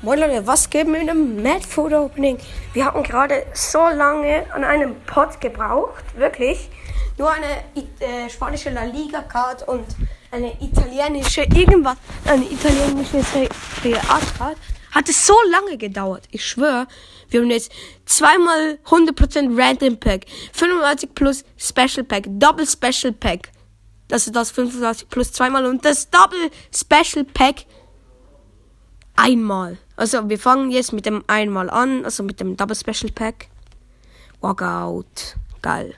Moin Leute, was geht mit einem Mad Food Opening? Wir hatten gerade so lange an einem Pot gebraucht, wirklich. Nur eine äh, spanische La Liga Card und eine italienische irgendwas, eine italienische Serie A Card. Hat es so lange gedauert. Ich schwöre, wir haben jetzt zweimal 100% Random Pack, 95 plus Special Pack, Double Special Pack. Das ist das 85 plus zweimal und das Double Special Pack einmal. Also wir fangen jetzt mit dem einmal an, also mit dem Double Special Pack. Walkout. Geil.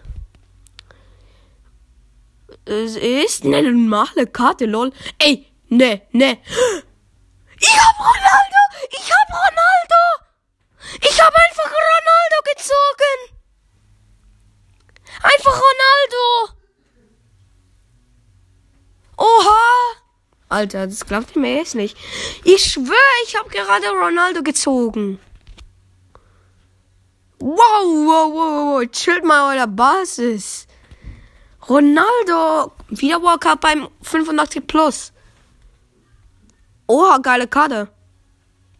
Es ist eine normale Karte, lol. Ey, ne, ne. Ich hab Ronaldo! Ich hab Ronaldo! Ich hab einfach Ronaldo gezogen! Einfach Ronaldo! Oha! Alter, das glaubt ihr mir jetzt nicht. Ich schwöre, ich habe gerade Ronaldo gezogen. Wow, wow, wow, wow, chillt mal euer Basis. Ronaldo, wieder Walkout beim 85 Plus. Oha, geile Karte.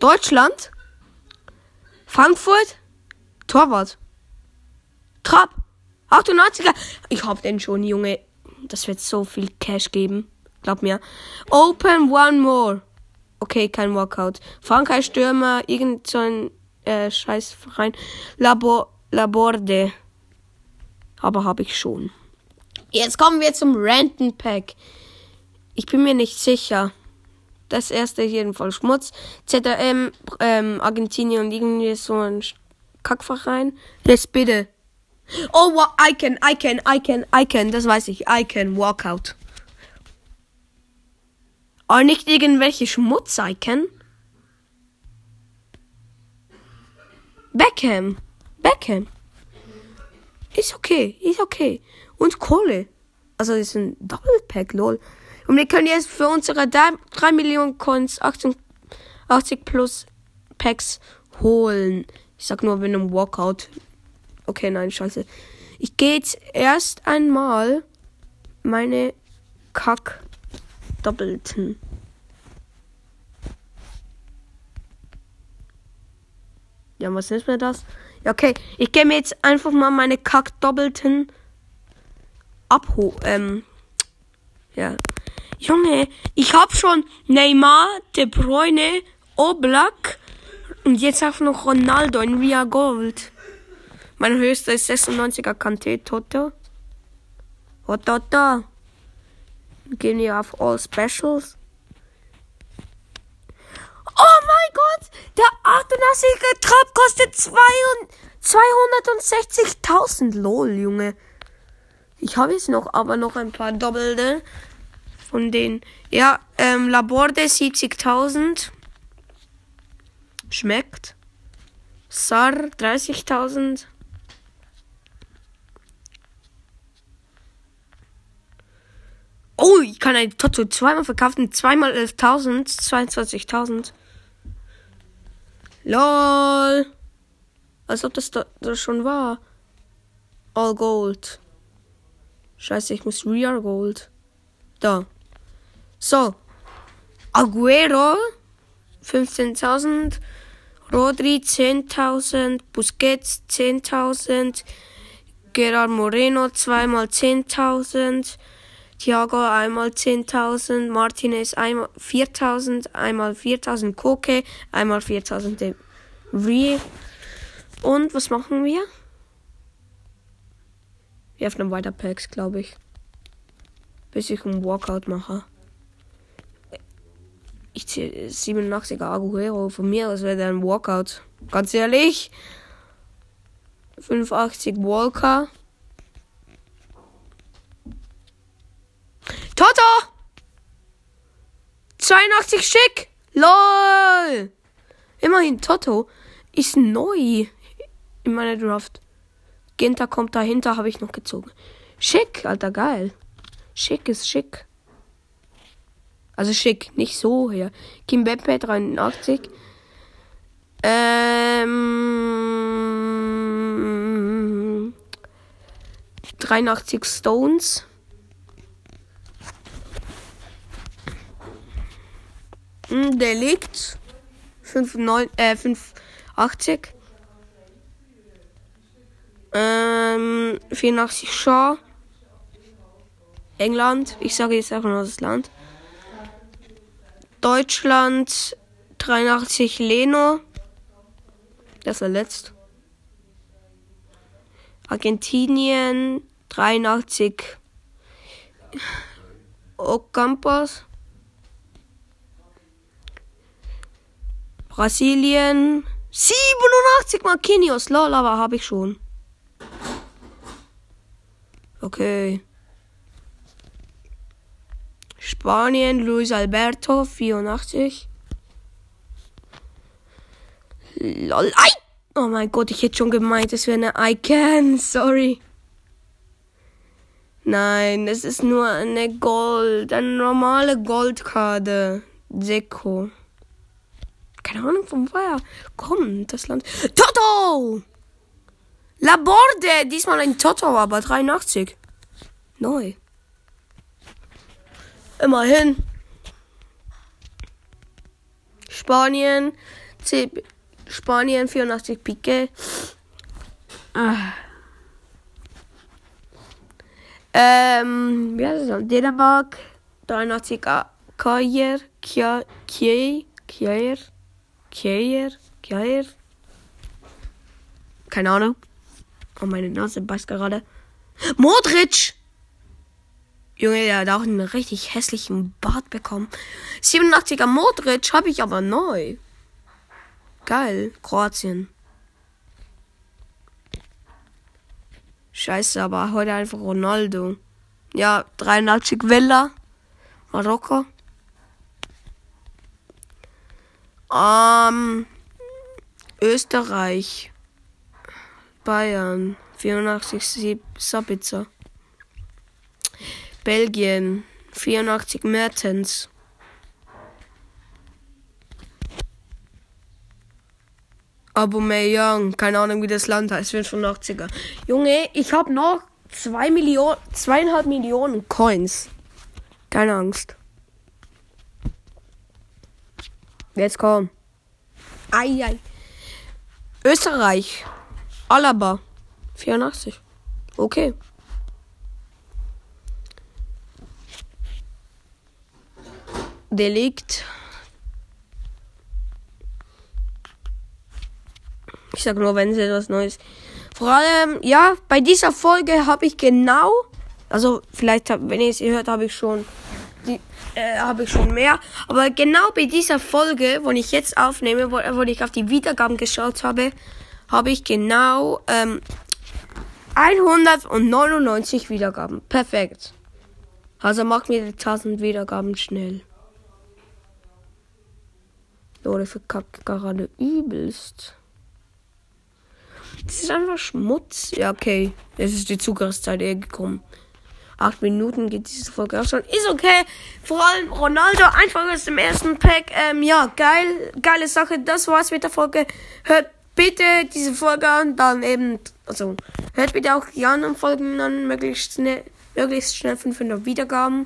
Deutschland. Frankfurt. Torwart. Trapp. 98er. Ich hab den schon, Junge. Das wird so viel Cash geben. Glaub mir. Open one more. Okay, kein Walkout. Frankreich Stürmer, irgend so ein äh, scheiß Verein. Labor, Laborde. Aber habe ich schon. Jetzt kommen wir zum Renten Pack. Ich bin mir nicht sicher. Das erste jedenfalls Schmutz. ZRM, ähm, Argentinien irgendwie so ein Kackverein. Jetzt bitte. Oh, I can, I can, I can, I can. Das weiß ich. I can Walkout. Aber nicht irgendwelche Schmutz-Icon. Beckham. Beckham. Ist okay, ist okay. Und Kohle. Also ist ein Double Pack, lol. Und wir können jetzt für unsere 3 Millionen Coins 80, 80 plus Packs holen. Ich sag nur, wenn ein Walkout. Okay, nein, scheiße. Ich gehe jetzt erst einmal meine Kack Doppelten. Ja, was ist mir das? Ja, okay. Ich gehe mir jetzt einfach mal meine Kack-Doppelten abho... Ähm... Ja. Junge, ich hab schon Neymar, De Bruyne, Oblak und jetzt auch noch Ronaldo in Via Gold. Mein höchster ist 96er Kante Toto. Oh, Toto. Gehen wir auf All Specials. Oh mein Gott! Der 88er Trap kostet 260.000. Lol, Junge. Ich habe jetzt noch, aber noch ein paar Doppelte. Von denen. Ja, ähm, Laborde 70.000. Schmeckt. Sar 30.000. Oh, ich kann ein Toto zweimal verkaufen. Zweimal 11.000. 22.000. LOL. Als ob das da, das schon war. All Gold. Scheiße, ich muss Real Gold. Da. So. Aguero. 15.000. Rodri 10.000. Busquets 10.000. Gerard Moreno zweimal 10.000. Thiago einmal 10.000, Martinez einmal 4.000, einmal 4.000 Koke, einmal 4.000 Rie. Und was machen wir? Wir öffnen weiter Packs, glaube ich. Bis ich einen Walkout mache. Ich ziehe 87er Aguero. Von mir aus wäre ein Walkout. Ganz ehrlich. 85 Walker. Toto! 82 schick! LOL! Immerhin, Toto ist neu in meiner Draft. Ginter kommt dahinter, habe ich noch gezogen. Schick, Alter, geil. Schick ist schick. Also schick, nicht so her. Kim Beppe 83. Ähm, 83 Stones. Delikt 95, äh, 85. Ähm, 84 Shaw. England. Ich sage jetzt einfach nur das Land. Deutschland 83 Leno. Das ist der letzte. Argentinien 83 Ocampos. Brasilien 87 Marquinhos. Lol, aber habe ich schon. Okay. Spanien, Luis Alberto, 84. Lol. Ei! Oh mein Gott, ich hätte schon gemeint, es wäre eine Icon. Sorry. Nein, es ist nur eine Gold, eine normale Goldkarte. Deko. Keine Ahnung, von woher kommt das Land. Toto! Laborde! Diesmal ein Toto, aber 83. Neu. Immerhin. Spanien. C Spanien 84 Pique. Ah. Ähm, wie heißt es Dänemark 83 Kajer, Kier, Kier, Kier, Kier. Keine Ahnung. Oh, meine Nase beißt gerade. Modric! Junge, der hat auch einen richtig hässlichen Bart bekommen. 87er Modric habe ich aber neu. Geil, Kroatien. Scheiße, aber heute einfach Ronaldo. Ja, 83 Villa. Marokko. Ähm, Österreich. Bayern. 84 Sabitzer. Belgien 84 Mertens. Aubameyang, keine Ahnung wie das Land heißt, 85er. Junge, ich habe noch zwei Millionen, zweieinhalb Millionen Coins. Keine Angst. Jetzt komm. Ei, ei. Österreich. Alaba. 84. Okay. Delikt. Ich sag nur, wenn es etwas Neues. Vor allem, ja, bei dieser Folge habe ich genau, also vielleicht, wenn ihr es hört, habe ich schon, äh, habe ich schon mehr. Aber genau bei dieser Folge, wo ich jetzt aufnehme, wo, wo ich auf die Wiedergaben geschaut habe, habe ich genau ähm, 199 Wiedergaben. Perfekt. Also macht mir die 1000 Wiedergaben schnell. Leute, verkackt gerade übelst. Das ist einfach Schmutz. Ja, okay. Jetzt ist die Zugriffszeit eher gekommen. Acht Minuten geht diese Folge auch schon. Ist okay. Vor allem Ronaldo einfach aus dem ersten Pack. Ähm, ja, geil. Geile Sache. Das war's mit der Folge. Hört bitte diese Folge an. Dann eben, also, hört bitte auch die anderen Folgen an. Möglichst schnell, möglichst schnell 500 Wiedergaben.